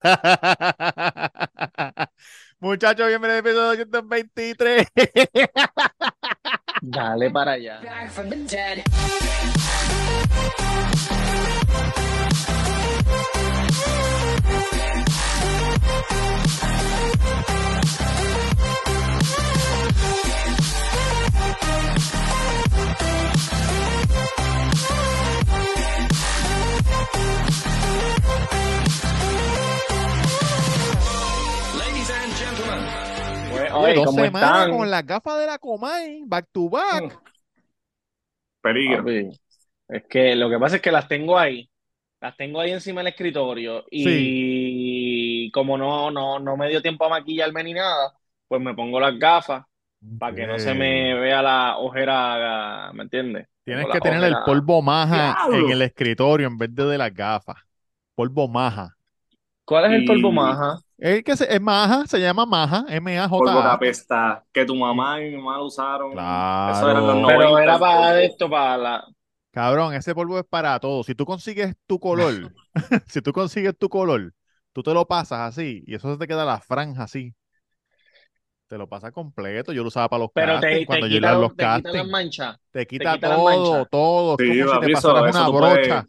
Muchachos, bienvenidos al episodio 223. Dale para allá. Oye, dos ¿cómo semanas están? con las gafas de la Comay, back to back. Mm. peligro. Papi, es que lo que pasa es que las tengo ahí. Las tengo ahí encima del escritorio. Y como no, no, no me dio tiempo a maquillarme ni nada, pues me pongo las gafas para que no se me vea la ojera, ¿me entiendes? Tienes que tener el polvo maja en el escritorio en vez de de las gafas. Polvo maja. ¿Cuál es el polvo maja? Es que se- es maja, se llama maja, Polvo que M-A-J-A. apesta, que tu mamá y mi mamá lo usaron. Claro. Eso era en los Pero 90, era el para polvo. esto, para la... Cabrón, ese polvo es para todo. Si tú consigues tu color, si tú consigues tu color, tú te lo pasas así y eso se te queda la franja así. Te lo pasas completo. Yo lo usaba para los Pero te, castings, te cuando yo quita, iba a lo- los te quita las castings. manchas. Te quita quita las todo, todo. Sí, como si te eso- pasaras eso una tú puedes- brocha.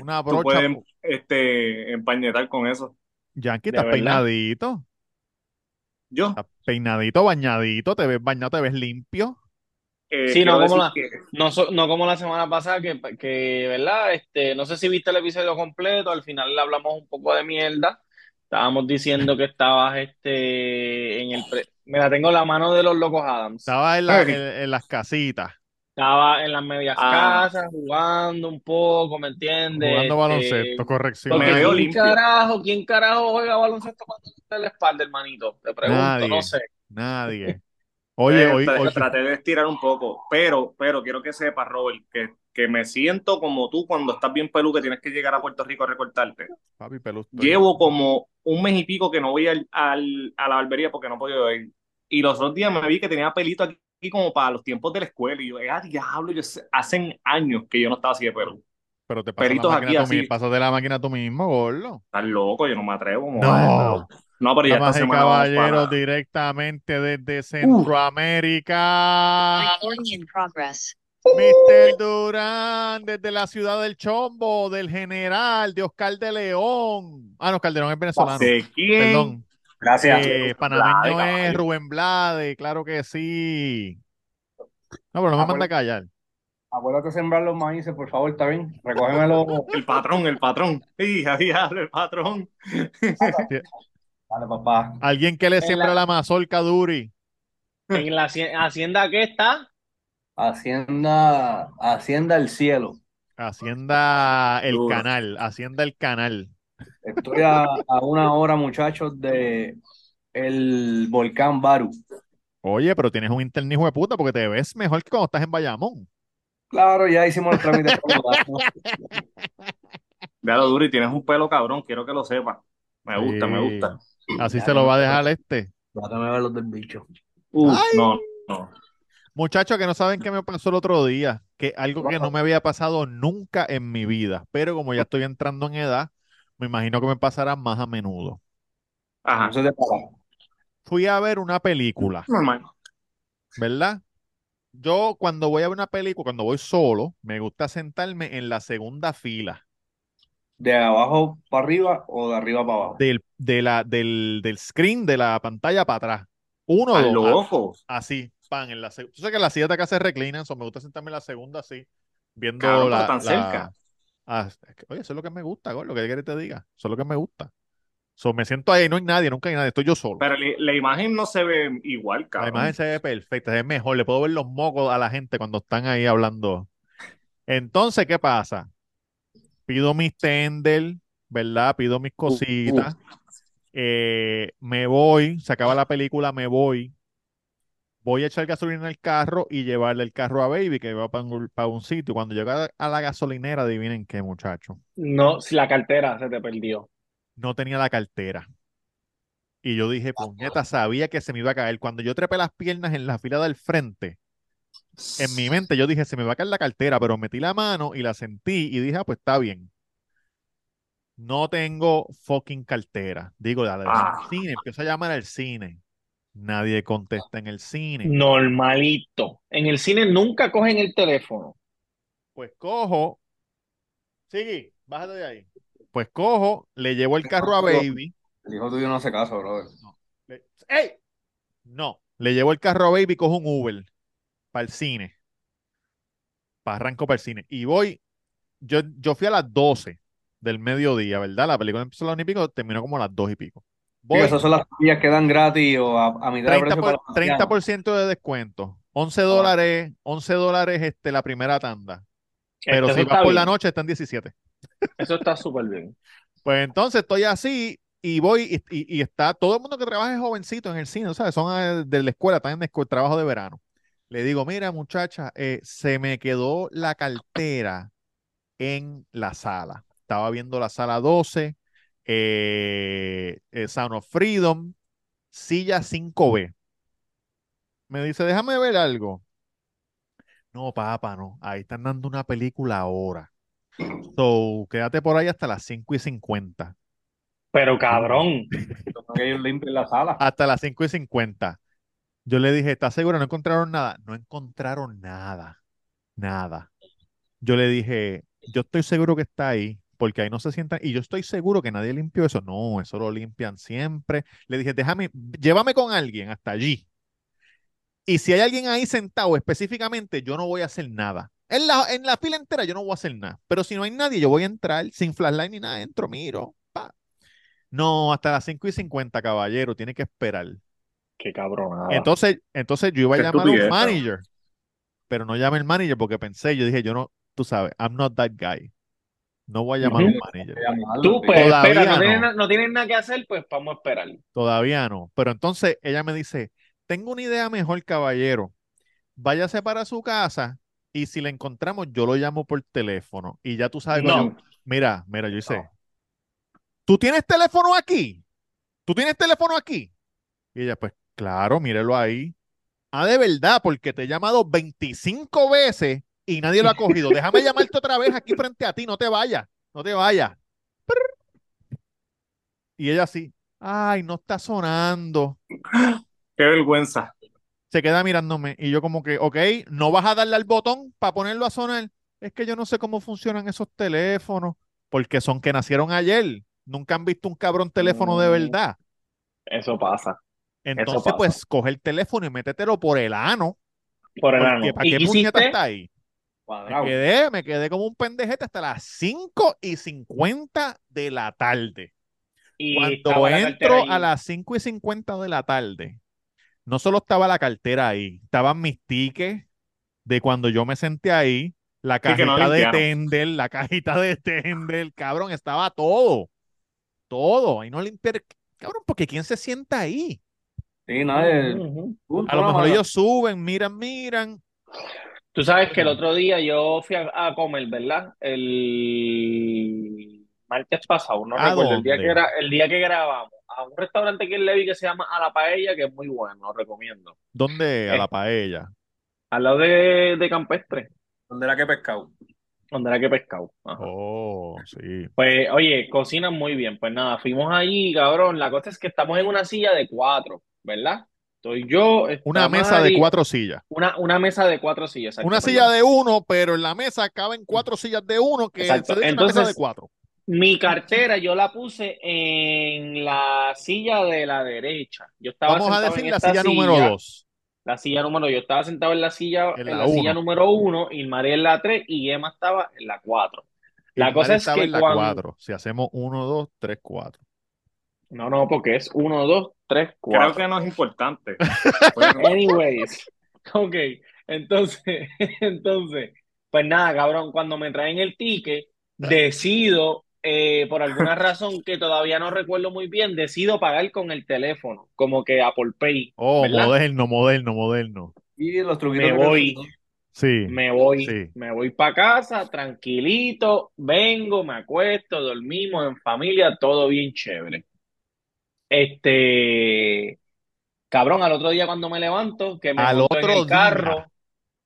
Una Tú brocha. puedes este, empañetar con eso. Yankee, ¿De estás peinadito. Yo, Estás peinadito, bañadito. Te ves bañado, te ves limpio. eh, Sí, no, como la- que No, so- no como la semana pasada, que, que, ¿verdad? Este, no sé si viste el episodio completo, al final le hablamos un poco de mierda. Estábamos diciendo que estabas este, en el... pre- Mira, tengo la mano de los locos Adams. Estaba en, la- en- en las casitas, Estaba en las medias Ah. casas, jugando un poco, ¿me entiendes? jugando Este, baloncesto, corrección. Porque Me veo ¿quién carajo, quién carajo juega baloncesto cuando está en la espalda, hermanito? Te pregunto, Nadie. no sé. Nadie. Oye, eh, hoy- traté de estirar un poco, pero, pero quiero que sepas, Robert, que, que me siento como tú cuando estás bien pelú, que tienes que llegar a Puerto Rico a recortarte. papi, pelú, estoy- Llevo como un mes y pico que no voy al, al- a la barbería porque no puedo ir. Y los otros días me vi que tenía pelito aquí, como para los tiempos de la escuela. Y yo, ah, diablo, yo sé- hacen años que yo no estaba así de pelo. pero te pasas la pelitos máquina así. pasas de la máquina tú mismo, gordo. Estás loco, yo no me atrevo. No. no, pero ya esta Damas semana vamos caballeros, para... directamente desde Centroamérica. Mr. Durán, desde la ciudad del Chombo, del general, de Oscar de León. Ah, no, Calderón es venezolano. ¿De quién? Perdón. Gracias. Eh, panameño Blade, es. Rubén Blade, claro que sí. No, pero no me manda a callar. Acuérdate de sembrar los maíces, por favor, está bien. Recógemelo. El patrón, el patrón. Sí, el patrón. Dale, papá. Alguien que le En siembra la- la mazorca, Duri. ¿En la haci- hacienda qué está? Hacienda, Hacienda el cielo. Hacienda el Duro. canal, Hacienda el canal. Estoy a, a una hora, muchachos, de el volcán Baru. Oye, pero tienes un internet hijo de puta porque te ves mejor que cuando estás en Bayamón. Claro, ya hicimos los trámites. para mudarnos. Ya lo duro y tienes un pelo cabrón, quiero que lo sepas. Me gusta, me gusta. Así Ya se lo va a dejar este. Déjame ver los del bicho. Uh, Ay. no, no. Muchachos que no saben qué me pasó el otro día, que algo que no me había pasado nunca en mi vida, pero como ya estoy entrando en edad, me imagino que me pasará más a menudo. Ajá. Se te para. Fui a ver una película, Normal. ¿verdad? Yo cuando voy a ver una película, cuando voy solo, me gusta sentarme en la segunda fila ¿De abajo para arriba o de arriba para abajo? del, de la, del, del screen de la pantalla para atrás. Uno o dos, loco. así, pan, en la segunda. Tú sabes que las sillas de acá se reclinan, so me gusta sentarme en la segunda así, viendo pero la, tan la- cerca. Ah, es que, oye, eso es lo que me gusta, lo que quieres que te diga. Eso es lo que me gusta. So, me siento ahí, no hay nadie, nunca hay nadie, estoy yo solo. Pero la, la imagen no se ve igual, La cabrón. imagen se ve perfecta, se ve mejor, le puedo ver los mocos a la gente cuando están ahí hablando. Entonces, ¿qué pasa? Pido mis tender, ¿verdad? Pido mis cositas. eh, me voy, se acaba la película, me voy. Voy a echar gasolina en el carro y llevarle el carro a Baby, que va para un, para un sitio. Cuando llega a la gasolinera, adivinen qué, muchacho. No, si la cartera se te perdió. no tenía la cartera. Y yo dije, puñeta, sabía que se me iba a caer. Cuando yo trepé las piernas en la fila del frente, en mi mente yo dije, se me va a caer la cartera, pero metí la mano y la sentí y dije, ah, pues está bien. No tengo fucking cartera. Digo, dale, Ah. al cine, empiezo a llamar al cine. Nadie contesta en el cine. Normalito. En el cine nunca cogen el teléfono. Pues cojo. Sigue, bájate de ahí. Pues cojo, le llevo el carro a Baby. El hijo tuyo no hace caso, brother. Le- ¡Ey! No, le llevo el carro a Baby, cojo un Uber para el cine. Para arranco para el cine. Y voy, yo, yo fui a las 12 del mediodía, ¿verdad? La película empezó a las 1 y pico, terminó como a las 2 y pico. Sí, esas son las sillas que dan gratis o a, a mitad de 30%, precio para por, los ancianos. 30% de descuento. 11 dólares, 11 dólares este, la primera tanda. Pero si vas por bien. la noche, están 17. Eso está súper bien. Pues entonces estoy así y voy y, y- y está todo el mundo que trabaja es jovencito en el cine, ¿sabes? Son eh, de la escuela, están en el trabajo de verano. Le digo, mira muchacha, eh, se me quedó la cartera en la sala. Estaba viendo la sala 12, eh, eh, Sound of Freedom, silla 5B. Me dice, déjame ver algo. No, papá, no. Ahí están dando una película ahora. So, quédate por ahí hasta las 5 y 50. Pero cabrón, la sala. Hasta las 5 y 50. Yo le dije, ¿estás seguro? ¿No encontraron nada? No encontraron nada. Nada. Yo le dije, yo estoy seguro que está ahí, porque ahí no se sientan. Y yo estoy seguro que nadie limpió eso. No, eso lo limpian siempre. Le dije, déjame, llévame con alguien hasta allí. Y si hay alguien ahí sentado específicamente, yo no voy a hacer nada. En la, en la fila entera yo no voy a hacer nada. Pero si no hay nadie, yo voy a entrar sin flashlight ni nada, entro, miro. pa. No, hasta las 5 y 50, caballero, tiene que esperar. qué cabronada. Entonces, entonces yo iba a Qué llamar a un manager, pero no llamé al manager porque pensé, yo dije, yo no, tú sabes, I'm not that guy. No voy a llamar a un manager. Tú, pues, Todavía espera, no, no. tienes, na- no tienes nada que hacer, pues vamos a esperar. Todavía no. Pero entonces ella me dice, tengo una idea mejor, caballero. Váyase para su casa y si le encontramos, yo lo llamo por teléfono. Y ya tú sabes, No. mira, mira, yo hice, ¿tú tienes teléfono aquí? ¿Tú tienes teléfono aquí? Y ella, pues claro, mírelo ahí. Ah, de verdad, porque te he llamado 25 veces y nadie lo ha cogido. Déjame llamarte otra vez aquí frente a ti, no te vayas, no te vayas. Y ella así, ay, no está sonando. Qué vergüenza. Se queda mirándome y yo como que, ok, no vas a darle al botón para ponerlo a sonar. Es que yo no sé cómo funcionan esos teléfonos, porque son que nacieron ayer. Nunca han visto un cabrón teléfono de Mm. verdad. Eso pasa. Entonces, pasa. pues, coge el teléfono y métetelo por el ano. Por el ano. ¿para ¿Y qué puñeta está ahí? Me quedé, me quedé como un pendejete hasta las 5 y 50 de la tarde. Y Cuando la entro a las 5 y 50 de la tarde, no solo estaba la cartera ahí, estaban mis tickets de cuando yo me senté ahí, la Sí, que no cajita de tender, la cajita de tender, cabrón, estaba todo, todo, y no limpiar, cabrón, porque ¿quién se sienta ahí? Sí, nadie. A lo mejor ellos suben, miran, miran, Tú sabes que el otro día yo fui a, a comer, ¿verdad? El martes pasado, no ¿A recuerdo, el día dónde? que era, el día que grabamos, a un restaurante aquí en Levi que se llama A la Paella, que es muy bueno, lo recomiendo. ¿dónde? A la paella. Al lado de, de Campestre, ¿Dónde era que pescado? donde era que pescado. Ajá. Oh, sí. Pues, oye, cocinan muy bien. Pues nada, fuimos allí, cabrón. La cosa es que estamos en una silla de cuatro, ¿verdad? Estoy yo, Una mesa de cuatro sillas. Una, una mesa de cuatro sillas, exacto, Una silla de uno, pero en la mesa caben cuatro sillas de uno, que Exacto. se dice una mesa de Entonces, cuatro. Mi cartera yo la puse en la silla de la derecha. Yo estaba Vamos a decir la silla número dos. la silla número, yo estaba sentado en la silla, En en la la silla número uno, y María en la tres, y Emma estaba en la cuatro. La cosa es que en la cuando, cuatro. Si hacemos uno, dos, tres, cuatro. no, no, porque es uno, dos, tres, Creo que no es importante. Bueno, Anyways, ok, entonces, entonces, pues nada, cabrón, cuando me traen el ticket, decido, eh, por alguna razón que todavía no recuerdo muy bien, decido pagar con el teléfono, como que Apple Pay, Oh, ¿verdad? moderno, moderno, moderno. Y los truquitos Me voy, Sí, me voy, sí. me voy para casa, tranquilito, vengo, me acuesto, dormimos en familia, todo bien chévere. Este, cabrón, al otro día cuando me levanto, que me Al monto en otro el carro, día.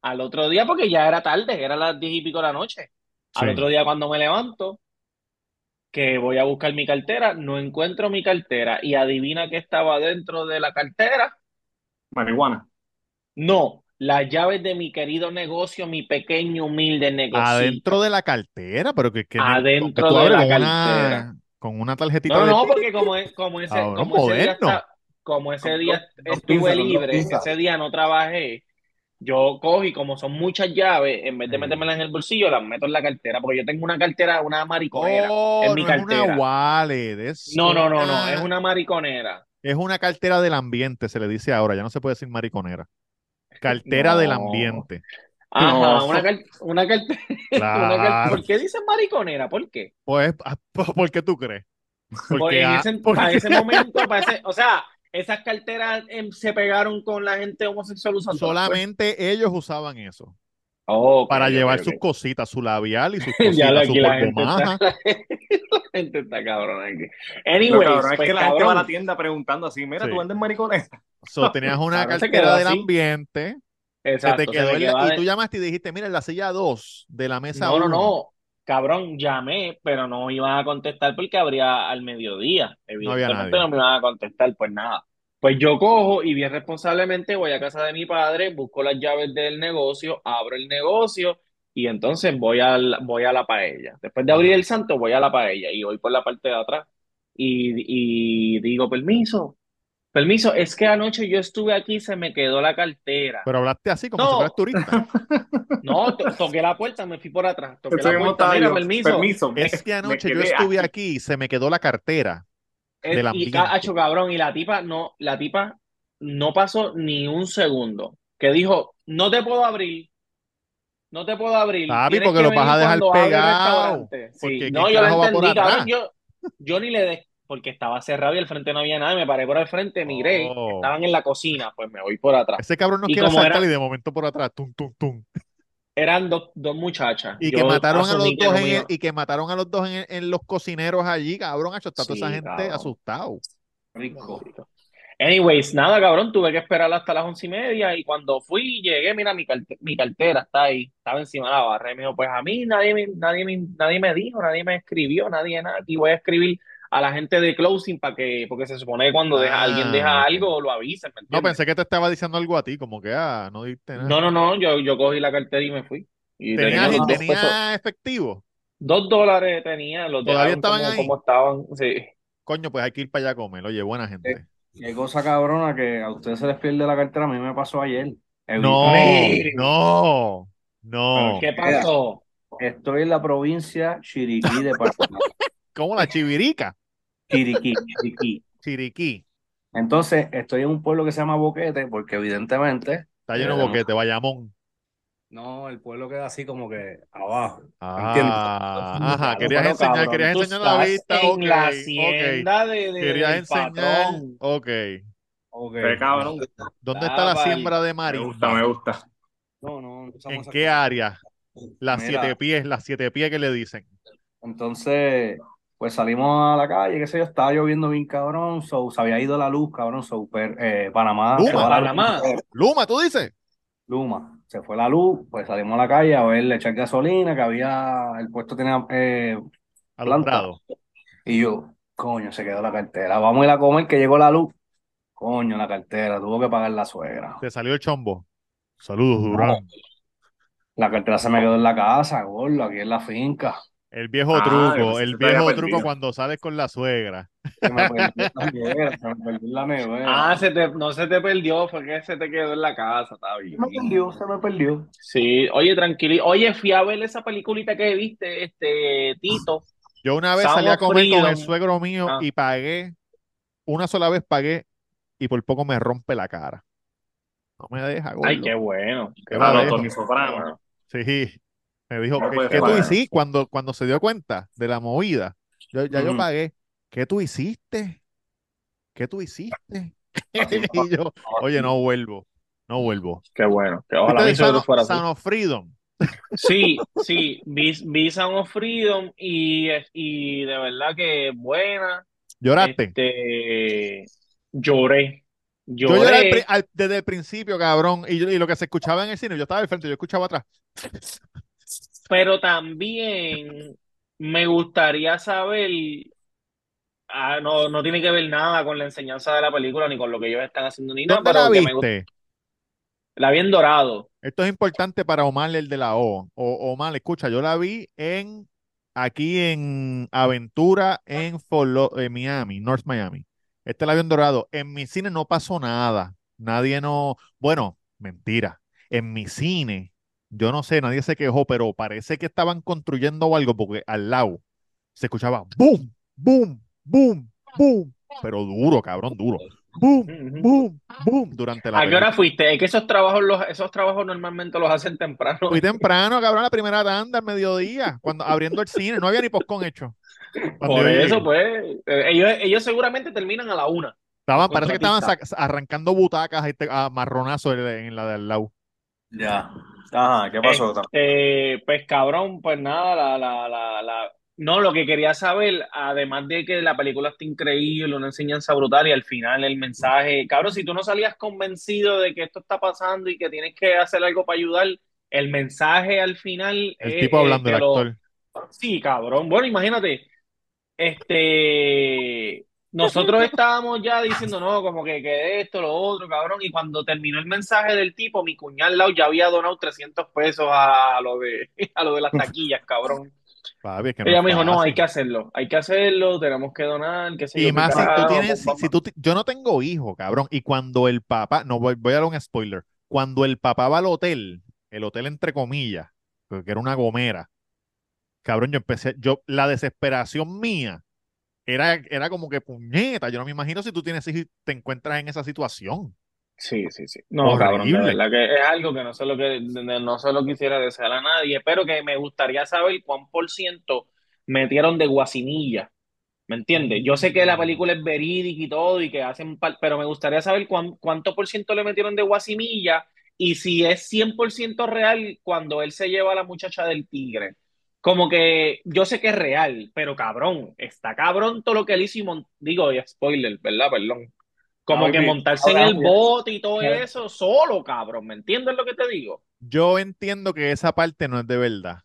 al otro día, porque ya era tarde, era las diez y pico de la noche. Al Sí. otro día cuando me levanto, que voy a buscar mi cartera, no encuentro mi cartera y adivina qué estaba dentro de la cartera. Marihuana. No, las llaves de mi querido negocio, mi pequeño humilde negocio. Adentro de la cartera, pero que, que Adentro de la cartera. Con una tarjetita No, de no, porque como, es- como ese, como ese día moderno. está- como ese día Dos- dos estuve libre, ese día no trabajé, yo cojo y como son muchas llaves, en vez de metérmelas en el bolsillo, las meto en la cartera, porque yo tengo una cartera, una mariconera, Oh, en mi no es una cartera. wallet, es No, no, no, no, es una mariconera. es una cartera del ambiente, se le dice ahora, ya no se puede decir mariconera. Cartera del ambiente. Ajá, No. una, car- una cartera. Claro. ¿Por qué dicen mariconera? ¿Por qué? Pues, ah, ¿por qué tú crees? Porque Porque, en ah, ese, porque- para ese momento, para ese- o sea, esas carteras em, se pegaron con la gente homosexual usando. solamente ellos usaban eso Oh, para llevar sus cositas, su labial y sus Ya cositas, su la gente está, la gente está cabrón aquí. Lo Anyways, cabrón es pues, que la gente va a la tienda preguntando así, mira, Sí. tú vendes maricones. So, tenías una cartera del así. ambiente, se exacto, te quedó y de- tú llamaste y dijiste, mira, en la silla 2 de la mesa No, no, 1. no. Cabrón, llamé, pero no iban a contestar porque abría al mediodía. Evidentemente nadie. no me iban a contestar, pues nada. Pues yo cojo y bien responsablemente voy a casa de mi padre, busco las llaves del negocio, abro el negocio y entonces voy a la, voy a la paella. Después de abrir el santo, voy a la paella y voy por la parte de atrás y, y digo, permiso, permiso, es que anoche yo estuve aquí y se me quedó la cartera. Pero hablaste así como No. si fueras turista. No, to- toqué la puerta, me fui por atrás, toqué la puerta, mira, permiso. permiso. Es que anoche yo estuve aquí. aquí y se me quedó la cartera. Es- del y ambiente. acho, cabrón, y la tipa no, la tipa no pasó ni un segundo. Que dijo, no te puedo abrir, no te puedo abrir. Papi, porque que lo vas a dejar pegado. restaurante". Sí, no, ¿quién yo lo entendí, cabrón. Yo, yo ni le de, porque estaba cerrado y al frente no había nada. Me paré por el frente, miré, Oh. estaban en la cocina, pues me voy por atrás. Ese cabrón no Y quiere saltar era- y de momento por atrás, tum, tum, tum. Eran dos, dos muchachas. Y que mataron a los dos en el- y que mataron a los dos en, en los cocineros allí, cabrón. Hacho, está toda Sí, esa gente cabrón. asustado. Rico. Anyways, nada, cabrón, tuve que esperar hasta las once y media y cuando fui, llegué, mira, mi, carte- mi cartera está ahí, estaba encima de la barra. Y me dijo, pues a mí nadie nadie nadie me dijo, nadie me escribió, nadie nada. Aquí voy a escribir a la gente de closing para que, porque se supone que cuando deja, Ah, alguien deja ok. algo, lo avisen, ¿me No, pensé que te estaba diciendo algo a ti, como que, ah, no diste nada. No, no, no, yo, yo cogí la cartera y me fui. Y ¿Tenía, tenía dos tenía efectivo? dos dólares tenía, los ¿Todavía estaban como, ahí? como estaban, sí. Coño, pues hay que ir para allá a comer. Oye, buena gente. Qué cosa cabrona que a ustedes se les pierde la cartera. A mí me pasó ayer. No, no, no. ¿Qué pasó? Estoy en la provincia Chiriquí de Panamá. Como la chivirica, Chiriquí, Chiriquí. chiriquí. Entonces, estoy en un pueblo que se llama Boquete, porque evidentemente, Está lleno de Eh, boquete, Bayamón. no, el pueblo queda así como que abajo. Ah, ajá, querías pero, enseñar, cabrón, querías enseñar la vista, en ok, la ok. hacienda de, de- Querías del enseñar, patrón. ok. Ok. Qué cabrón. ¿Dónde está la siembra de Me gusta, me gusta. No, no, no ¿En qué área? Las Mira. siete pies, las siete pies que le dicen. Entonces, pues salimos a la calle, qué sé yo, estaba lloviendo bien cabrón, so, se había ido la luz, cabrón, so, per- eh, Panamá, Luma. luz. Panamá. Luma, tú dices. Luma, se fue la luz, pues salimos a la calle a ver, echar gasolina, que había, el puesto tenía eh. Y yo, coño, se quedó la cartera. Vamos a ir a comer que llegó la luz. Coño, la cartera, tuvo que pagar la suegra. Te salió el chombo. Saludos, Durán. La cartera se me quedó en la casa, gordo, aquí en la finca. El viejo Ah, truco, el viejo truco cuando sales con la suegra. Se me perdió la nevera, se me perdió en la nevera. Ah, se te, no se te perdió, fue que se te quedó en la casa, está bien. Se me perdió, se me perdió. Sí, oye, tranquilo. Oye, fui a ver esa peliculita que viste, este, Tito. Yo una vez Sound salí a comer con el suegro mío Ah. y pagué, una sola vez pagué y por poco me rompe la cara. No me deja, gordo. Ay, qué bueno. Qué bueno. dejo. Tony Soprano. Sí, me dijo, No ¿qué, tú hiciste? Cuando, cuando se dio cuenta de la movida, yo, ya yo Ujú. pagué. ¿Qué tú hiciste? ¿Qué tú hiciste? y yo, oye, no vuelvo, no vuelvo. Qué bueno. Que ojalá ¿Viste mi de suegro Sound, fuera así. Sound of Freedom? Sí, sí, vi, vi Sound of Freedom y, y de verdad que buena. ¿Lloraste? Este, lloré. Yo lloré al Lloré. al- desde el principio, cabrón, y, yo- y lo que se escuchaba en el cine, yo estaba al frente, yo escuchaba atrás. Pero también me gustaría saber, ah, no, no tiene que ver nada con la enseñanza de la película, ni con lo que ellos están haciendo, ni nada, ¿Dónde la pero que me gusta. viste? La vi en Dorado. Esto es importante para Omar, el de la O. O Omar, escucha, yo la vi en aquí en Aventura en, Fort Lo- en Miami, North Miami. Este la vi en Dorado. En mi cine no pasó nada. Nadie no. Bueno, mentira. En mi cine, yo no sé, nadie se quejó, pero parece que estaban construyendo algo porque al lado se escuchaba boom, boom, boom, boom. Pero duro, cabrón, duro. Boom, boom, boom. Durante la ¿A qué hora fuiste? Es que esos trabajos, los, esos trabajos normalmente los hacen temprano. Fui temprano, cabrón, la primera tanda al mediodía, cuando abriendo el cine, no había ni postcón hecho. Cuando Por eso, llegué. pues, eh, ellos, ellos seguramente terminan a la una. Estaban, parece que estaban arrancando butacas este, a marronazo en, en la del lado. Ya. Ajá, ¿qué pasó? Este, pues cabrón, pues nada, la, la, la, la... No, lo que quería saber, además de que la película está increíble, una enseñanza brutal y al final el mensaje, cabrón, si tú no salías convencido de que esto está pasando y que tienes que hacer algo para ayudar, el mensaje al final El es, tipo eh, hablando, el te lo- actor. Sí, cabrón. Bueno, imagínate, este, nosotros estábamos ya diciendo, no, como que, que esto, lo otro, cabrón, y cuando terminó el mensaje del tipo, mi cuñado al lado ya había donado 300 pesos a lo de, a lo de las taquillas, cabrón. Papi, es que no Ella me dijo, no, hay que hacerlo, hay que hacerlo, tenemos que donar, yo, Y más si tú tienes, si, si tú, yo no tengo hijo, cabrón, y cuando el papá, no voy, voy a dar un spoiler, cuando el papá va al hotel, el hotel entre comillas, porque era una gomera, cabrón, yo empecé, yo, la desesperación mía era, era como que puñeta, yo no me imagino si tú tienes y te encuentras en esa situación. Sí, sí, sí. No, cabrón, Horrible. verdad que es algo que no sé lo que no se lo quisiera desear a nadie, pero que me gustaría saber cuán por ciento metieron de guasimilla. ¿Me entiendes? Yo sé que la película es verídica y todo y que hacen, pero me gustaría saber cuán- cuánto por ciento le metieron de guasimilla y si es 100% real cuando él se lleva a la muchacha del tigre. Como que yo sé que es real, pero cabrón, está cabrón todo lo que él hizo y mon- digo, y spoiler, ¿verdad? Perdón. Como que montarse en el ya- bote y todo ya- eso solo, cabrón. ¿Me entiendes lo que te digo? Yo entiendo que esa parte no es de verdad.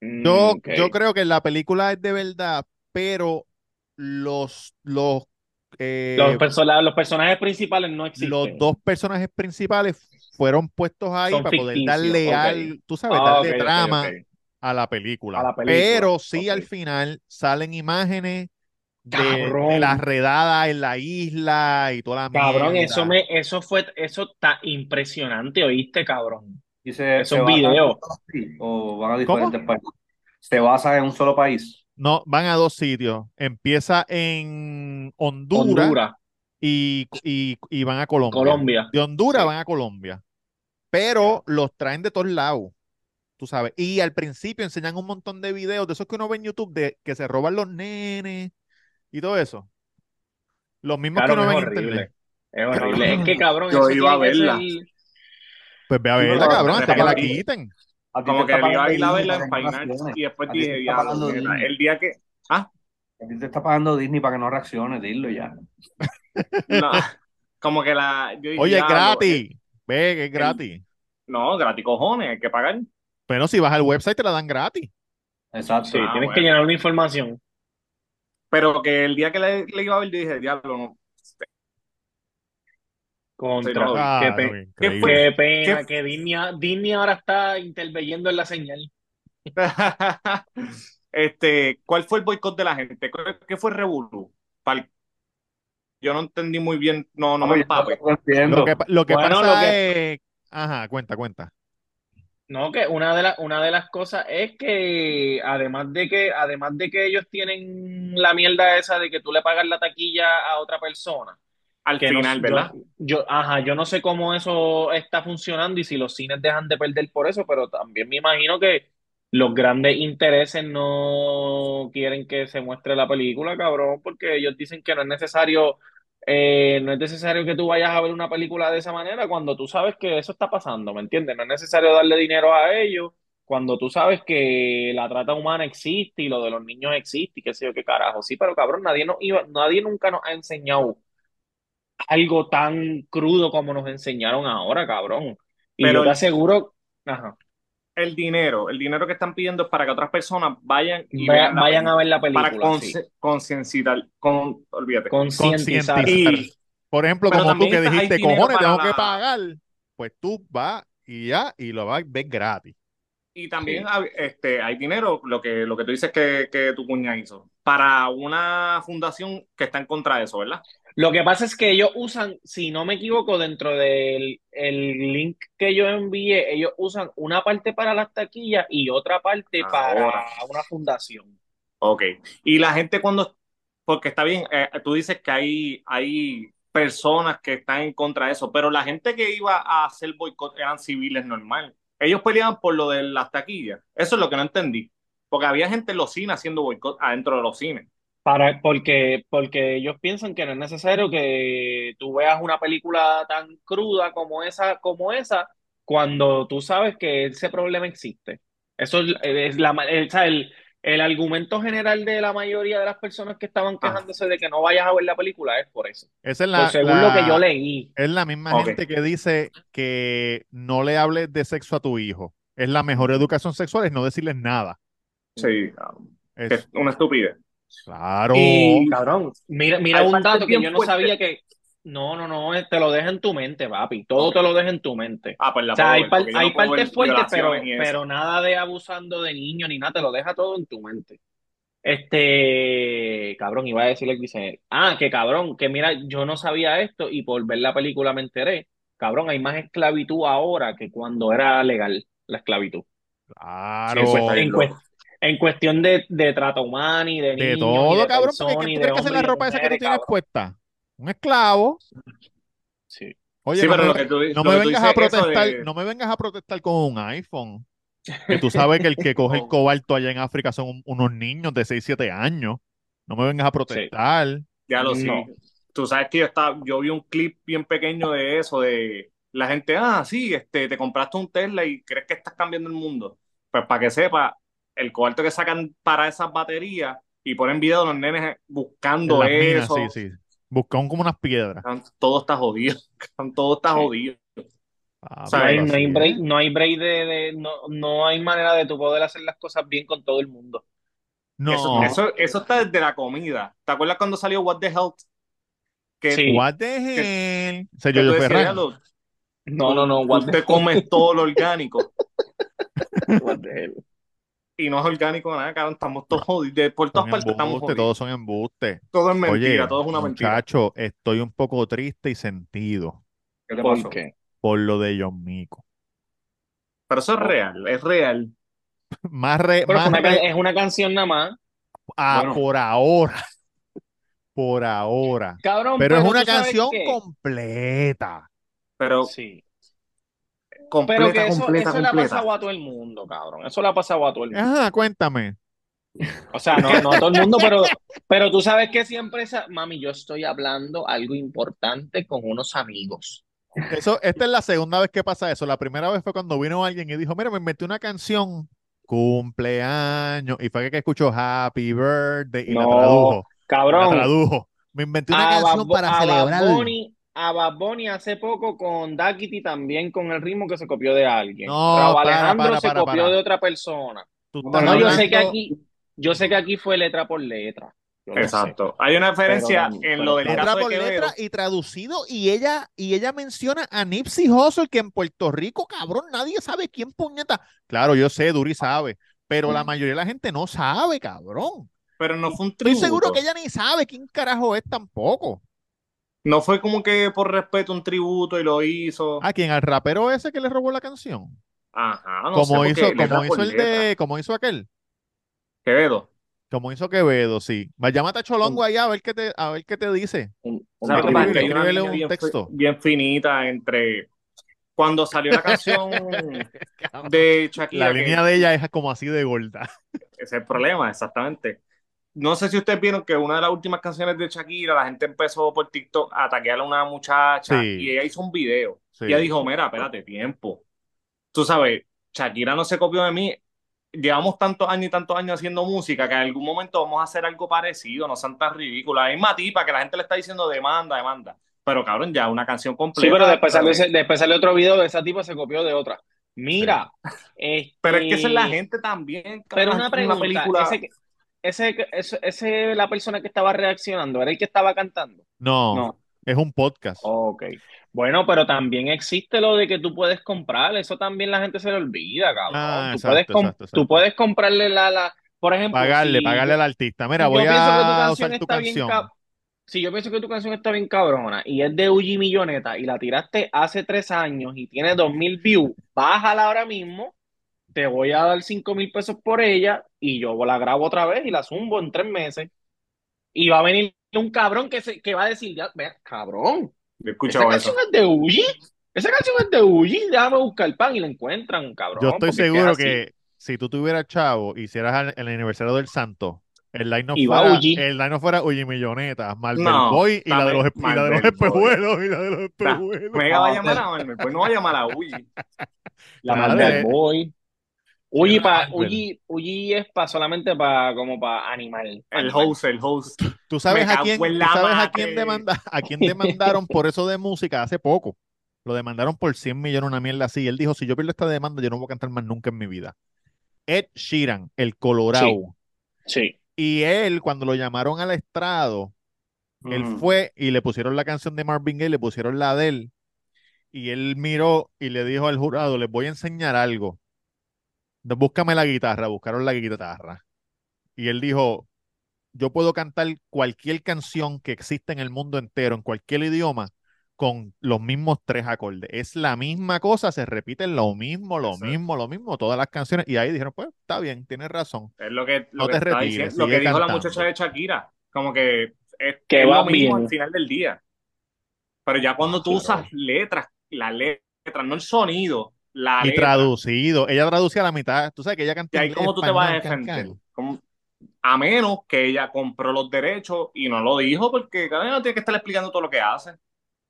Mm, Yo, yo creo que la película es de verdad, pero los, los, eh, Los, perso- los personajes principales no los existen. dos personajes principales fueron puestos ahí Son para poder darle al, tú sabes, Ah, darle trama. A la película. A la película, Pero sí al final salen imágenes de, Cabrón. de las redadas en la isla y toda la Cabrón, mierda. eso me, eso fue, eso está impresionante, ¿oíste, cabrón? ¿Y se, Esos videos. ¿O van a ¿Cómo? diferentes países? ¿Se basa en un solo país? No, van a dos sitios. Empieza en Honduras, Honduras, y, y, y van a Colombia. Colombia. De Honduras Sí. van a Colombia. Pero los traen de todos lados, tú sabes. Y al principio enseñan un montón de videos de esos que uno ve en YouTube de que se roban los nenes y todo eso. Los mismos que Cabrón, uno ve en horrible. internet. Es horrible. Es que, cabrón, Yo iba a que verla. ser- Pues ve a verla, pero cabrón, hasta que la quiten. Como que iba a ir a verla en que no Finance y después dije, Disney. el día que... Ah, A ti te está pagando Disney para que no reacciones, dilo ya. no, como que la... Yo dije, Oye, es diablo, eh, gratis. Ve que es gratis. No, gratis cojones, hay que pagar. Pero si vas al website te la dan gratis. Exacto. Sí, Ah, tienes que llenar una información. Pero que el día que le, le iba a ver, yo dije, diablo, no. Contra. no, Ah, qué, pe- qué pena ¿Qué- que Disney, Disney ahora está interviniendo en la señal. este, ¿cuál fue el boicot de la gente? ¿Qué, fue? Pal- Yo no entendí muy bien, no, no me Oye, no entiendo. Lo que, pa- lo que Bueno, pasa lo es... Ajá, cuenta, cuenta. No, que una de las, una de las cosas es que además de que, además de que ellos tienen la mierda esa de que tú le pagas la taquilla a otra persona, Al que no- final, yo- ¿verdad? Yo, ajá, yo no sé cómo eso está funcionando y si los cines dejan de perder por eso, pero también me imagino que los grandes intereses no quieren que se muestre la película, cabrón, porque ellos dicen que no es necesario, eh, no es necesario que tú vayas a ver una película de esa manera cuando tú sabes que eso está pasando, ¿me entiendes? No es necesario darle dinero a ellos cuando tú sabes que la trata humana existe y lo de los niños existe y qué sé yo qué carajo. Sí, pero cabrón, nadie nos iba, nadie nunca nos ha enseñado algo tan crudo como nos enseñaron ahora, cabrón. Y Pero yo te aseguro, ajá. El dinero, el dinero que están pidiendo es para que otras personas vayan y Vaya- vean la vayan a ver la para película. sí. conci- concienciar, con, olvídate. Concientizar. Y- Por ejemplo, Pero como tú que dijiste, cojones, para tengo que pagar, pues tú vas y ya, y lo vas a ver gratis. Y también hay- este, hay dinero, lo que, lo que tú dices que, que tu cuña hizo, para una fundación que está en contra de eso, ¿verdad? Lo que pasa es que ellos usan, si no me equivoco, dentro del el link que yo envié, ellos usan una parte para las taquillas y otra parte para Ahora. una fundación. Ok. Y la gente cuando, porque está bien, eh, tú dices que hay, hay personas que están en contra de eso, pero la gente que iba a hacer boicot eran civiles normal. Ellos peleaban por lo de las taquillas. Eso es lo que no entendí. Porque había gente en los cines haciendo boicot adentro de los cines. Para, porque, porque ellos piensan que no es necesario que tú veas una película tan cruda como esa, como esa, cuando tú sabes que ese problema existe. Eso es, es la, sea, el, el argumento general de la mayoría de las personas que estaban quejándose de que no vayas a ver la película es por eso. Esa es la, según la- lo que yo leí. es la misma gente que dice que no le hables de sexo a tu hijo. Es la mejor educación sexual, es no decirles nada. Sí, Es- es una estupidez. Claro. Y, cabrón, mira, mira un dato que yo no sabía que. No, no, no, te lo deja en tu mente, papi. Todo te lo deja en tu mente. Ah, pues la O sea, hay, par- no partes fuertes, pero, pero nada de abusando de niños ni nada, te lo deja todo en tu mente. Este, cabrón, iba a decirle que dice, ah, que cabrón, que mira, yo no sabía esto y por ver la película me enteré. Cabrón, hay más esclavitud ahora que cuando era legal la esclavitud. Claro. Sí, eso está bien En, loco. En cuestión de, de trata humana y de de niños y todo, de cabrón, porque personas ¿quién y tú de crees que hace la y ropa esa que tú tienes cabrón. puesta? Un esclavo. Sí. Oye, Sí, no pero me, lo que tú, no lo me que tú vengas a protestar, de- no me vengas a protestar con un iPhone. Que tú sabes que el que coge el No. cobalto allá en África son un- unos niños de 6, 7 años. No me vengas a protestar. Ya lo sí. No. Tú sabes que yo estaba, yo vi un clip bien pequeño de eso, de la gente, ah, sí, este, te compraste un Tesla y crees que estás cambiando el mundo. Pues para que sepa, el cobalto que sacan para esas baterías y ponen videos de los nenes En buscando las minas, eso. sí, sí. Buscan como unas piedras. Todo está jodido. Todo está jodido. Ah, O sea, No hay, no break, no hay break de, de- no, no hay manera de tu poder hacer las cosas bien con todo el mundo. No. Eso, eso, eso está desde la comida. ¿Te acuerdas cuando salió What the Health? Que, Sí. What the hell? O sea, que yo, decías, Ferran. "Diablo, No, no, no, what the, te comes todo lo orgánico. what the hell. Y no es orgánico nada, cabrón, estamos todos jodidos. De- Por todas partes estamos embustes, jodidos. todos son embustes. Todo es mentira, Oye, todo es una mentira. muchacho, estoy un poco triste y sentido ¿Qué te ¿Por pasó? qué? por lo de John Mico. Pero eso es real, es real. Más re, Pero es una, re- can- es una canción nada más. ah, Bueno. por ahora. Por ahora. Cabrón, Pero es una canción completa. Pero Sí. Completa, Pero que eso, completa, eso le ha completa. pasado a todo el mundo, cabrón. Eso le ha pasado a todo el mundo. Ajá, cuéntame. O sea, no, no a todo el mundo, pero, pero tú sabes que siempre esa, mami, yo estoy hablando algo importante con unos amigos. Eso, esta es la segunda vez que pasa eso. La primera vez fue cuando vino alguien y dijo, mira, me metí una canción, cumpleaños, y fue que escuchó Happy Birthday y la No, tradujo. La cabrón. tradujo. Me inventé una A canción para Bad celebrar. Bunny, a Bad Bunny hace poco con Daquiti también con el ritmo que se copió de alguien. No, para, Alejandro para, se para, copió para. de otra persona. No, yo sé que aquí, yo sé que aquí fue letra por letra. Exacto. Hay una diferencia Pero en pero lo del letra caso de por Quevedo. letra y traducido y ella y ella menciona a Nipsey Hussle que en Puerto Rico, cabrón, nadie sabe quién puñeta. Claro, yo sé, Duri sabe, pero la mayoría de la gente no sabe, cabrón. Pero no fue un Estoy tributo. seguro que ella ni sabe quién carajo es tampoco. No fue como que por respeto un tributo y lo hizo. ¿A quién? ¿Al rapero ese que le robó la canción? Ajá, no como sé, hizo, como hizo el letra. de, como hizo aquel, Quevedo. como hizo Quevedo, sí. Va, llámate a Cholongo allá a ver qué te, a ver qué te dice. Un- O sea, que una un bien, texto. bien finita entre cuando salió la canción de Shakira. La que- línea de ella es como así de gorda. Ese es el problema, exactamente. No sé si ustedes vieron que una de las últimas canciones de Shakira, la gente empezó por TikTok a ataquear a una muchacha Sí. y ella hizo un video. Sí. Y ella dijo, mira, espérate, tiempo. Tú sabes, Shakira no se copió de mí. Llevamos tantos años y tantos años haciendo música que en algún momento vamos a hacer algo parecido, no sean tan ridículas. La misma tipa que la gente le está diciendo demanda, demanda. Pero cabrón, ya una canción completa. Sí, pero después ese- después salió otro video de esa tipa se copió de otra. Mira, este, Pero es que esa es la gente también. Pero una pregunta, película. ese, que- ese, ese, ese, la persona que estaba reaccionando, ¿era el que estaba cantando? No, No. es un podcast. Ok. Bueno, pero también existe lo de que tú puedes comprar, eso también la gente se le olvida, cabrón. Ah, tú, exacto, puedes exacto, tú puedes comprarle la, la, por ejemplo, Pagarle, si pagarle al artista. Mira, yo voy a usar tu canción. si yo pienso que tu canción está bien cabrona y es de Uji Milloneta y la tiraste hace tres años y tiene dos mil views, bájala ahora mismo, te voy a dar cinco mil pesos por ella y yo la grabo otra vez y la zumbo en tres meses. Y va a venir un cabrón que, se, que va a decir, ya, ve, cabrón, esa escuchado canción eso. es de Uji, esa canción es de Uji, déjame buscar el pan y la encuentran, cabrón. Yo estoy seguro que si tú tuvieras chavo, hicieras el, el aniversario del santo, el line no fuera, Uji. el line no fuera Uji Milloneta, Marvel No, Boy y la de los, dame y la de los Marvel Boy. espejuelos, y la de los espejuelos. Mega va a No, llamar a Marvel, pues no va a llamar a Uji. La. Marvel Boy. Uji, pa. Uji, Uji es pa, solamente para como para animal. El animal. host, el host. ¿Tú sabes a quién, tú sabes a quién demanda, a quién demandaron por eso de música hace poco? Lo demandaron por 100 millones, una mierda así. Él dijo, si yo pierdo esta demanda, yo no voy a cantar más nunca en mi vida. Ed Sheeran, el Colorado. Sí. Y él, cuando lo llamaron al estrado, él Mm. fue y le pusieron la canción de Marvin Gaye, le pusieron la de él, y él miró y le dijo al jurado, les voy a enseñar algo. Búscame la guitarra, buscaron la guitarra. Y él dijo, yo puedo cantar cualquier canción que exista en el mundo entero, en cualquier idioma, con los mismos tres acordes. Es la misma cosa, se repiten lo mismo, lo Exacto. mismo, lo mismo, todas las canciones. Y ahí dijeron, pues, está bien, tienes razón. Es lo que, lo No que te está retires, diciendo, lo que dijo la muchacha de Shakira. Como que es, Que es va lo mismo bien. al final del día. Pero ya cuando tú usas letras, la letra, no el sonido, la Y letra. traducido. Ella traducía la mitad. Tú sabes que ella Y canta ahí inglés, cómo tú te vas a defender. a menos que ella compró los derechos y no lo dijo, porque cada uno tiene que estar explicando todo lo que hace.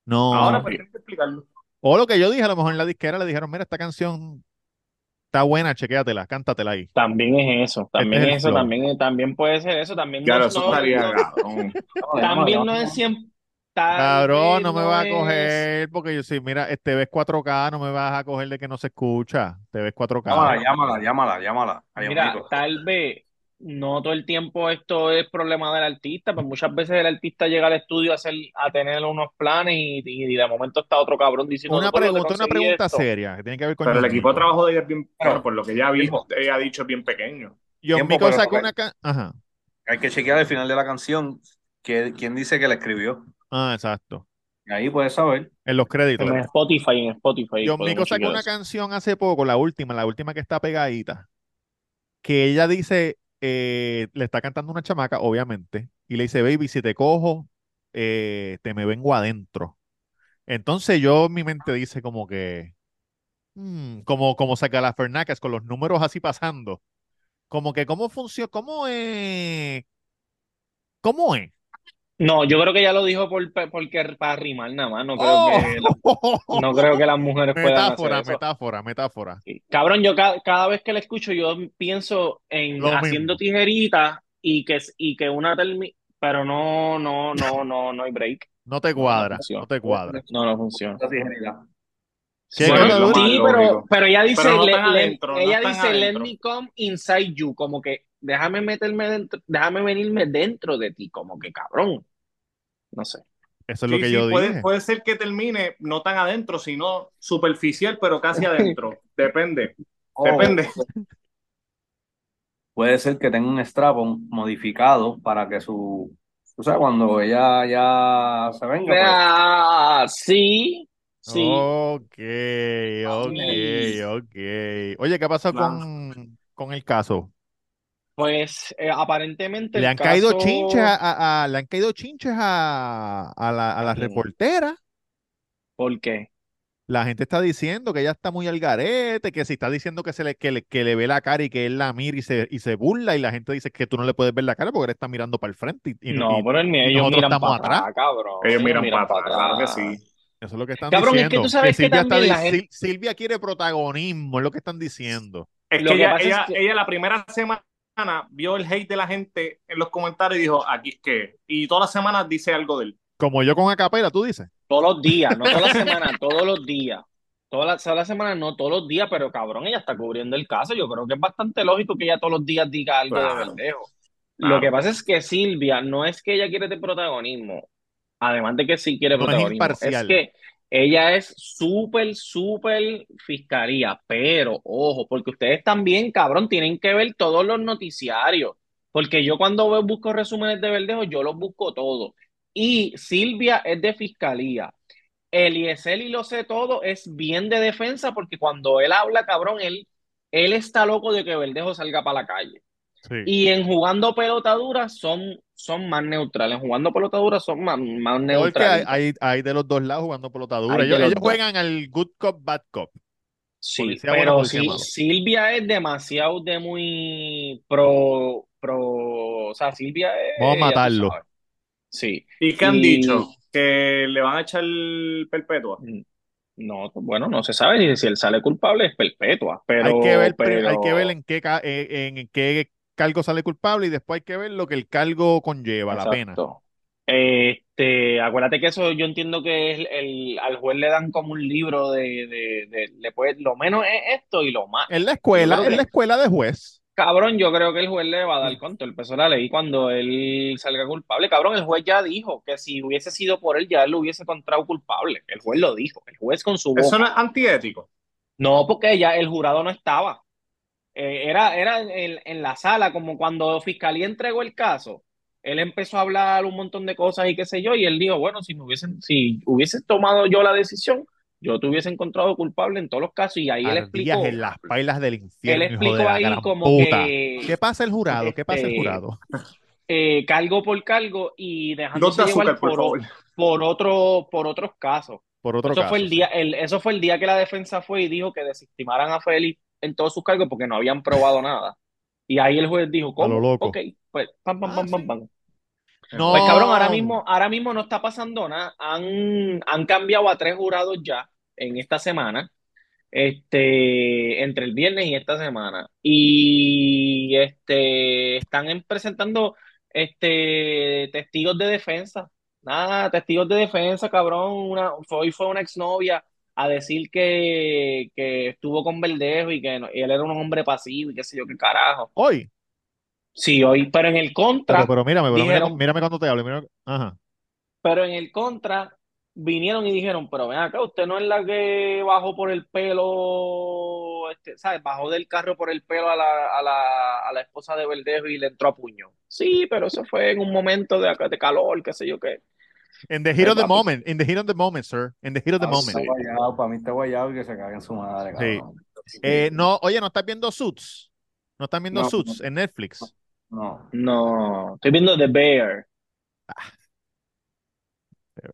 No. Ahora pues tiene que explicarlo. O lo que yo dije, a lo mejor en la disquera le dijeron, mira, esta canción está buena, chequéatela, cántatela ahí. También es eso, también Este es el es eso, también, también puede ser eso, también Claro, no, eso no- estaría no- también no, no no. es siempre. Tal Cabrón, no me vas a coger, porque yo sí, mira, este ves 4K, no me vas a coger de que no se escucha. Te ves 4K. Llámala, llámala, llámala, llámala. Ay, Mira, tal vez no todo el tiempo esto es problema del artista, pues muchas veces el artista llega al estudio a hacer, a tener unos planes y, y de momento está otro cabrón diciendo Una "No, por lo que pregunta, una pregunta esto". seria, que tiene que ver con Pero el equipo de trabajo de ella es bien, Claro. bueno, por lo que Tiempo. ella ha dicho, es bien pequeño. Pero sacó una Ajá. Hay que chequear al final de la canción que, quién dice que la escribió. Ah, exacto. Y ahí puedes saber. En los créditos. En Spotify, en Spotify. Podemos Mico sacó una canción hace poco, la última, la última que está pegadita, que ella dice, eh, le está cantando una chamaca, obviamente, y le dice, baby, si te cojo, eh, te me vengo adentro. Entonces yo, mi mente dice como que, mm, como, como saca las Fernacas con los números así pasando. Como que, ¿cómo funciona? ¿Cómo es? ¿Cómo es? No, yo creo que ella lo dijo por, porque para rimar nada más. No creo que, ¡Oh! no creo que las mujeres puedan hacer Metáfora, eso. metáfora, metáfora. Sí. Cabrón, yo ca- cada vez que la escucho, yo pienso en Lo haciendo mismo. tijeritas y que, y que una termine, pero no, no, no, no, no hay break. No te no cuadra, no te cuadra. No, no funciona. Sí, pero, ella dice, Pero no le- tan le- adentro, no ella dice, let me come inside you, como que déjame meterme dentro, déjame venirme dentro de ti, como que cabrón. No sé. Eso es Sí, lo que sí, yo puede, dije. puede ser que termine no tan adentro, sino superficial, pero casi adentro. Depende. O Depende. puede ser que tenga un strap-on modificado para que su. O sea, cuando ella ya se venga, pues, Ah, sí, sí. Ok, ok, ok. Oye, ¿qué pasó Claro. con, con el caso? Pues eh, aparentemente Le han caído chinches a, a- le han caído chinches a, a la, a la reportera. ¿Por qué? La gente está diciendo que ella está muy al garete, que si está diciendo que se le, que le, que le ve la cara y que él la mira y se, y se burla, y la gente dice que tú no le puedes ver la cara porque él está mirando para el frente y, y No, y pero el- y ellos nosotros miran estamos para atrás. atrás, cabrón. Ellos miran para pa' atrás, claro que sí. Eso es lo que están Cabrón, es que diciendo. tú sabes que Silvia, está también di- la gente- Sil- Silvia quiere protagonismo, es lo que están diciendo. Es que ella, pasa es ella, que- ella la primera semana vio el hate de la gente en los comentarios y dijo, aquí es que. Y todas las semanas dice algo de él. Como yo con Acapela, tú dices. Todos los días, no todas las semanas, todos los días. toda la, toda la semana, no todos los días, pero cabrón, ella está cubriendo el caso. Yo creo que es bastante lógico que ella todos los días diga algo de. Verdejo. Claro. Lo que pasa es que Silvia no es que ella quiere de protagonismo, además de que sí quiere No es protagonismo, es imparcial. que ella es súper, súper fiscalía, pero ojo, porque ustedes también, cabrón, tienen que ver todos los noticiarios, porque yo cuando veo- busco resúmenes de Verdejo, yo los busco todos. Y Silvia es de fiscalía. Eliezer y lo sé todo es bien de defensa porque cuando él habla, cabrón, él, él está loco de que Verdejo salga para la calle. Sí. Y en jugando pelota dura son, son más neutrales. Jugando pelota dura son más, más Porque hay, neutrales. hay, hay de los dos lados jugando pelota dura. Ellos, juegan al good cop, bad cop. Sí, policía pero sí, malo. Silvia es demasiado de muy pro, pro, o sea, Silvia es, Vamos a matarlo. Sí. ¿Y qué han Y- dicho? ¿Que le van a echar perpetua? No, bueno, no se sabe si, si él sale culpable es perpetua, pero, hay que ver, pero hay que ver en qué, eh, en qué cargo sale culpable y después hay que ver lo que el cargo conlleva, la pena. Este, acuérdate que eso yo entiendo que es el, al juez le dan como un libro de, de, de- le puede, lo menos es esto y lo más. En la escuela, en la escuela de juez. Cabrón, yo creo que el juez le va a dar cuánto, el peso de la ley cuando él salga culpable. Cabrón, el juez ya dijo que si hubiese sido por él, ya él lo hubiese encontrado culpable. El juez lo dijo, el juez con su Eso boca. no es antiético. No, porque ya el jurado no estaba. Eh, era era en, en la sala, como cuando Fiscalía entregó el caso. Él empezó a hablar un montón de cosas y qué sé yo, y él dijo, bueno, si me hubiesen, si hubiese tomado yo la decisión, yo te hubiese encontrado culpable en todos los casos. Y ahí él explicó, en las pailas del él infierno, hijo explicó de ahí como puta. que ¿Qué pasa el jurado? ¿Qué pasa el este, jurado? eh, cargo por cargo y dejándose Dos de llevar azúcar, por por, otro, por otros casos. Por otro Eso caso. fue el día, el, eso fue el día que la defensa fue y dijo que desestimaran a Félix en todos sus cargos porque no habían probado nada. Y ahí el juez dijo, A lo ¿cómo? loco. Ok, pues pam, pam, Ah, pam, pam, sí. pam. No. Pues cabrón, ahora mismo, ahora mismo no está pasando nada. Han, han cambiado a tres jurados ya en esta semana, este, entre el viernes y esta semana. Y este, están en- presentando este, testigos de defensa. Nada, testigos de defensa, cabrón. Una, hoy fue una exnovia a decir que, que estuvo con Verdejo y que no- y él era un hombre pasivo y qué sé yo qué carajo. Hoy. Sí, hoy, pero en el contra. Pero, pero mírame, pero dijeron- mírame, mírame cuando te hable. mírame- Ajá. Pero en el contra vinieron y dijeron, pero ven acá, usted no es la que bajó por el pelo, este, ¿sabes? Bajó del carro por el pelo a la, a la, a la esposa de Verdejo y le entró a puño. Sí, pero eso fue en un momento de, de calor, qué sé yo qué. In the heat of the papi. moment. In the heat of the moment, sir. In the heat of the Ah, moment. sí. Está guayado, para mí está guayado y que se caguen su madre, Sí. Eh, no, oye, ¿no estás viendo Suits? ¿No estás viendo No. Suits en Netflix? No. No, estoy viendo The Bear.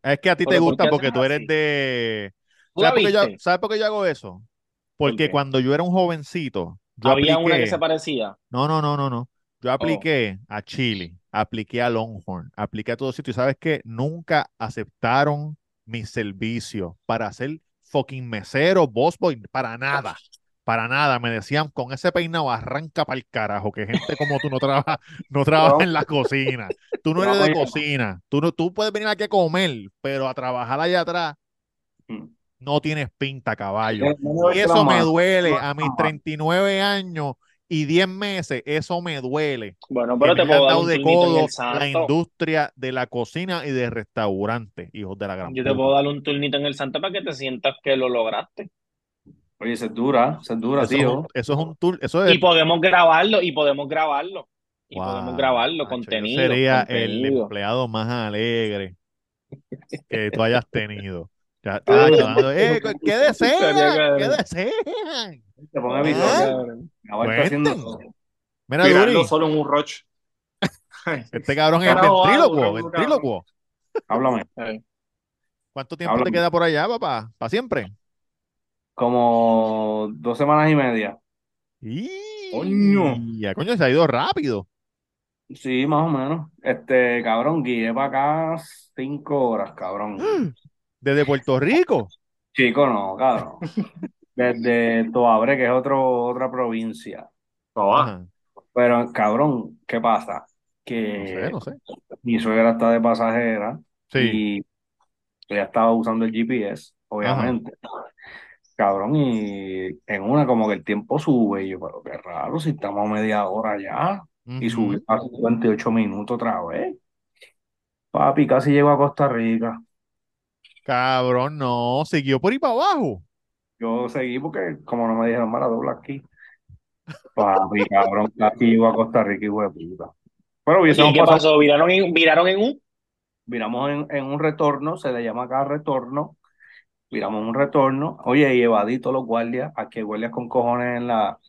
Es que a ti te Pero, ¿por gusta porque tú eres así? de... ¿Tú la ¿Sabes por, qué yo, viste? ¿Sabes por qué yo hago eso? Porque cuando yo era un jovencito, yo Había una que se parecía. No, no, no, no, no. Oh. Yo apliqué a Chile, apliqué a Longhorn, apliqué a todo sitio. Y sabes qué? Nunca aceptaron mi servicio para ser fucking mesero, boss boy, para nada. Para nada. Me decían, con ese peinado arranca para el carajo, que gente como tú no trabaja, no trabaja en la cocina. Tú no eres de cocina. Tú, no, tú puedes venir aquí a comer, pero a trabajar allá atrás Mm. no tienes pinta, caballo. Y eso me duele a mis no. 39 años y 10 meses, eso me duele. Bueno, pero te puedo dar un de codo la industria de la cocina y de restaurantes, hijos de la gran Yo te puedo dar un turnito en el Santo para que te sientas que lo lograste. Oye, se es dura, se es dura, Eso es tío. eso es un tour, eso es, Y podemos grabarlo, y podemos grabarlo. Y Wow, podemos grabarlo, macho, yo contenido, sería el empleado más alegre que tú hayas tenido. Ya, tacho, dando, eh, ¿qué desean? ¿Qué cabrón. desean? Te pongo ¿Ah? episodio. Ahora está haciendo. Mira, solo en un roach. este cabrón es Carajo, ventrílocuo, ventrílocuo. Háblame. ¿Cuánto tiempo te queda por allá, papá? ¿Para siempre? Como dos semanas y media. Y... Coño. Ya, coño, se ha ido rápido. Sí, más o menos. Este, cabrón, guié para acá cinco horas, cabrón. Desde Puerto Rico. Chico, no, cabrón. Desde Toabre, que es otro, otra provincia. No. Ajá. Pero, cabrón, ¿qué pasa? No Que sé, no sé. mi suegra está de pasajera Sí. y ella estaba usando el GPS, obviamente. cabrón, y en una como que el tiempo sube, y yo, pero qué raro, si estamos a media hora ya, y subió a 58 minutos otra vez. Papi, casi llego a Costa Rica. Cabrón, no, siguió por ahí para abajo. Yo seguí porque como no me dijeron, mala dobla aquí. Papi, cabrón, casi llego a Costa Rica, de puta. Pero ¿Y qué pasado, pasó? ¿Viraron en, viraron en un? viramos en, en un retorno, se le llama acá retorno, viramos en un retorno, oye, y evadí todos los guardias, aquí hay guardias con cojones en la,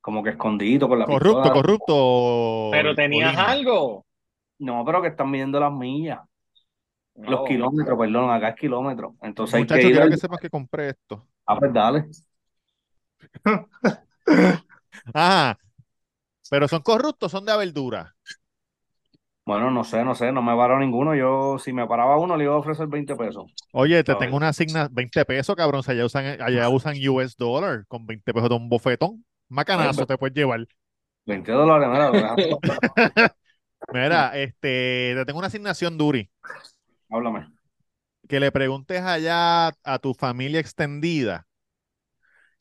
como que escondido con la Corrupto, pistola. corrupto. Pero tenías algo. No, pero que están midiendo las millas, los kilómetros, perdón, acá es kilómetros. Entonces hay que Muchachos, ir quiero al- que sepas que compré esto. Ah, pues dale. Ajá. Pero son corruptos, son de verdura. Bueno, no sé, no sé, no me paró ninguno. Yo, si me paraba uno, le iba a ofrecer 20 pesos. Oye, te A tengo ver. una asigna 20 pesos, cabrón. Allá usan, allá usan US dollar con 20 pesos de un bofetón. Macanazo te puedes llevar. 20 dólares, mira, Mira, este, te tengo una asignación, Duri. Háblame. Que le preguntes allá a tu familia extendida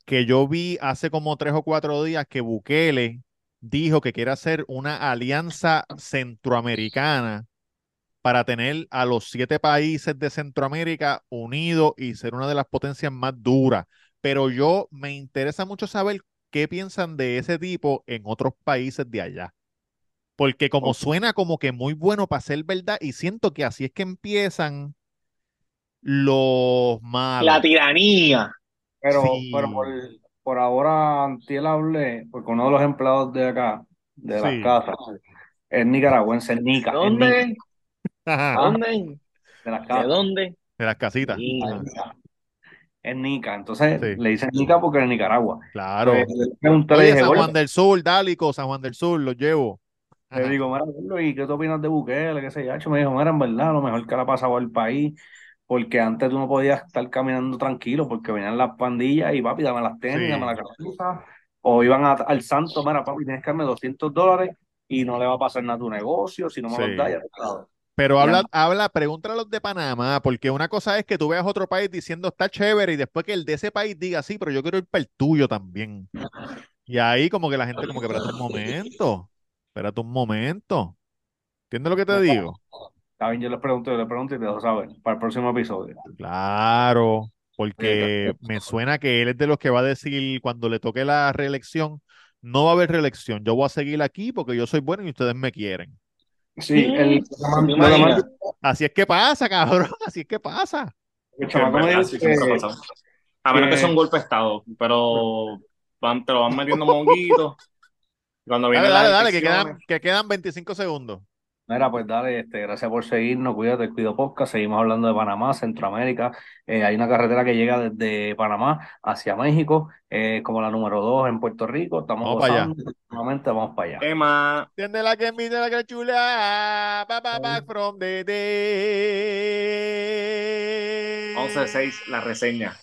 que yo vi hace como tres o cuatro días que Bukele dijo que quiere hacer una alianza centroamericana para tener a los siete países de Centroamérica unidos y ser una de las potencias más duras. Pero yo me interesa mucho saber qué piensan de ese tipo en otros países de allá. Porque como suena como que muy bueno para ser verdad, y siento que así es que empiezan los malos. La tiranía. Pero, Sí. pero por, por ahora, antiel hablé, porque uno de los empleados de acá, de las casas, es nicaragüense, es Nica, es Nica, ¿Dónde? Ajá, ¿Dónde? de las ¿De casas. dónde? de las casitas. Sí. Es Nica, entonces Sí. le dicen Nica porque es de Nicaragua. Claro. Pues, le Oye, San Juan del Sur, Dálico, San Juan del Sur, los llevo. Le digo, mira, ¿y qué tú opinas de Bukele? ¿Qué sé yo? Me dijo, mira, en verdad, lo mejor que le ha pasado al país, porque antes tú no podías estar caminando tranquilo, porque venían las pandillas y papi, dame las tenis, Sí. dame la camisa, o iban a- al santo, mira, papi, tienes que darme 200 dólares y no le va a pasar nada a tu negocio, si no me Sí. los ya sabes. Pero habla, habla, pregúntale a los de Panamá, porque una cosa es que tú veas otro país diciendo está chévere y después que el de ese país diga sí, pero yo quiero ir para el tuyo también. Y ahí como que la gente como que espérate un momento, espérate un momento. ¿Entiendes lo que te digo? Está bien, yo les pregunto, yo les pregunto y te dejo saber para el próximo episodio. Claro, porque me suena que él es de los que va a decir cuando le toque la reelección, no va a haber reelección, yo voy a seguir aquí porque yo soy bueno y ustedes me quieren. Sí, el, Así es que pasa, cabrón, así es que pasa. el verdad que-. A menos que que- sea un golpe de estado, pero van, te lo van metiendo monguitos. Cuando Dale, vienen dale, las dale, que quedan, que quedan 25 segundos. Mira, pues dale, este, gracias por seguirnos, cuídate, cuido podcast, seguimos hablando de Panamá, Centroamérica, Eh, hay una carretera que llega desde Panamá hacia México, eh, como la número 2 en Puerto Rico, estamos Vamos para allá. gozando, nuevamente vamos para allá. Tema. Tiende la que mide la que chula. Ba, ba, back from the dead. 11 de 6, la reseña.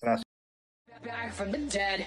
Back from the dead.